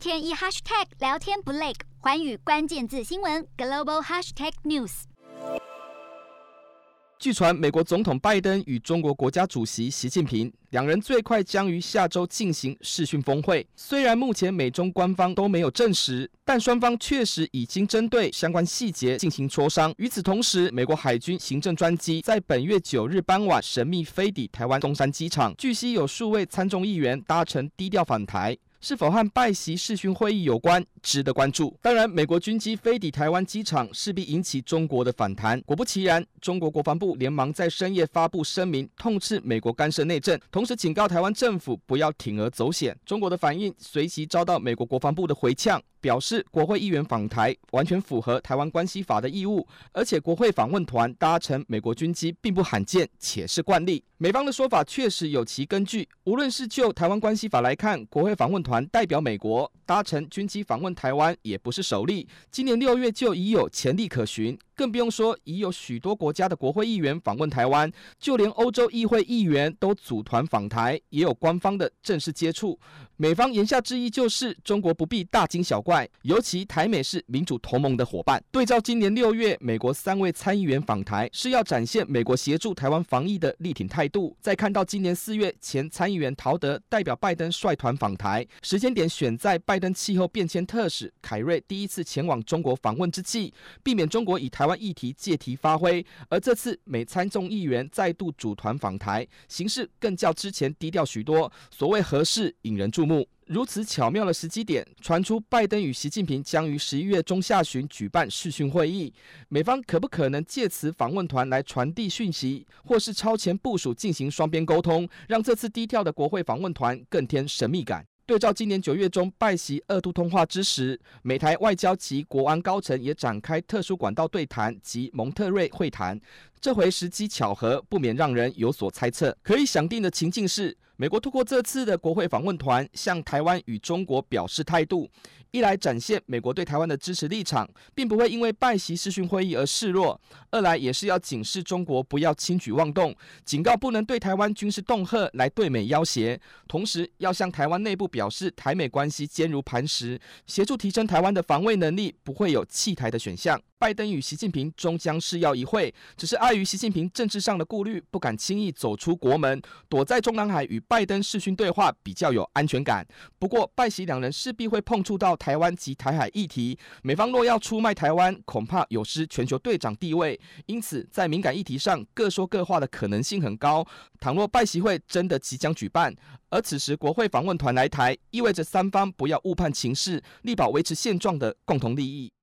天一 hashtag 聊天不累，环宇关键字新闻 global hashtag news。据传，美国总统拜登与中国国家主席习近平两人最快将于下周进行视讯峰会。虽然目前美中官方都没有证实，但双方确实已经针对相关细节进行磋商。与此同时，美国海军行政专机在本月九日傍晚神秘飞抵台湾东山机场，据悉有数位参众议员搭乘低调访台。是否和拜席视讯会议有关，值得关注。当然，美国军机飞抵台湾机场，势必引起中国的反弹。果不其然，中国国防部连忙在深夜发布声明，痛斥美国干涉内政，同时警告台湾政府不要铤而走险。中国的反应随即遭到美国国防部的回呛。表示国会议员访台完全符合台湾关系法的义务，而且国会访问团搭乘美国军机并不罕见，且是惯例。美方的说法确实有其根据。无论是就台湾关系法来看，国会访问团代表美国搭乘军机访问台湾也不是首例，今年六月就已有潜力可循。更不用说已有许多国家的国会议员访问台湾，就连欧洲议会议员都组团访台，也有官方的正式接触。美方言下之意就是中国不必大惊小怪，尤其台美是民主同盟的伙伴。对照今年六月美国三位参议员访台，是要展现美国协助台湾防疫的力挺态度。再看到今年四月前参议员陶德代表拜登率团访台，时间点选在拜登气候变迁特使凯瑞第一次前往中国访问之际，避免中国以台湾湾议题借题发挥。而这次美参众议员再度组团访台，形势更较之前低调许多。所谓何事引人注目。如此巧妙的时机点，传出拜登与习近平将于十一月中下旬举办视讯会议，美方可不可能借此访问团来传递讯息，或是超前部署进行双边沟通，让这次低调的国会访问团更添神秘感？对照今年九月中拜席二度通话之时，美台外交及国安高层也展开特殊管道对谈及蒙特瑞会谈，这回时机巧合，不免让人有所猜测。可以想定的情境是，美国透过这次的国会访问团，向台湾与中国表示态度，一来展现美国对台湾的支持立场，并不会因为拜习视讯会议而示弱；二来也是要警示中国不要轻举妄动，警告不能对台湾军事恫吓来对美要挟，同时要向台湾内部表示台美关系坚如磐石，协助提升台湾的防卫能力，不会有弃台的选项。拜登与习近平终将是要一会，只是碍于习近平政治上的顾虑，不敢轻易走出国门，躲在中南海与拜登视讯对话比较有安全感。不过，拜习两人势必会碰触到台湾及台海议题，美方若要出卖台湾，恐怕有失全球队长地位。因此，在敏感议题上各说各话的可能性很高。倘若拜习会真的即将举办，而此时国会访问团来台，意味着三方不要误判情势，力保维持现状的共同利益。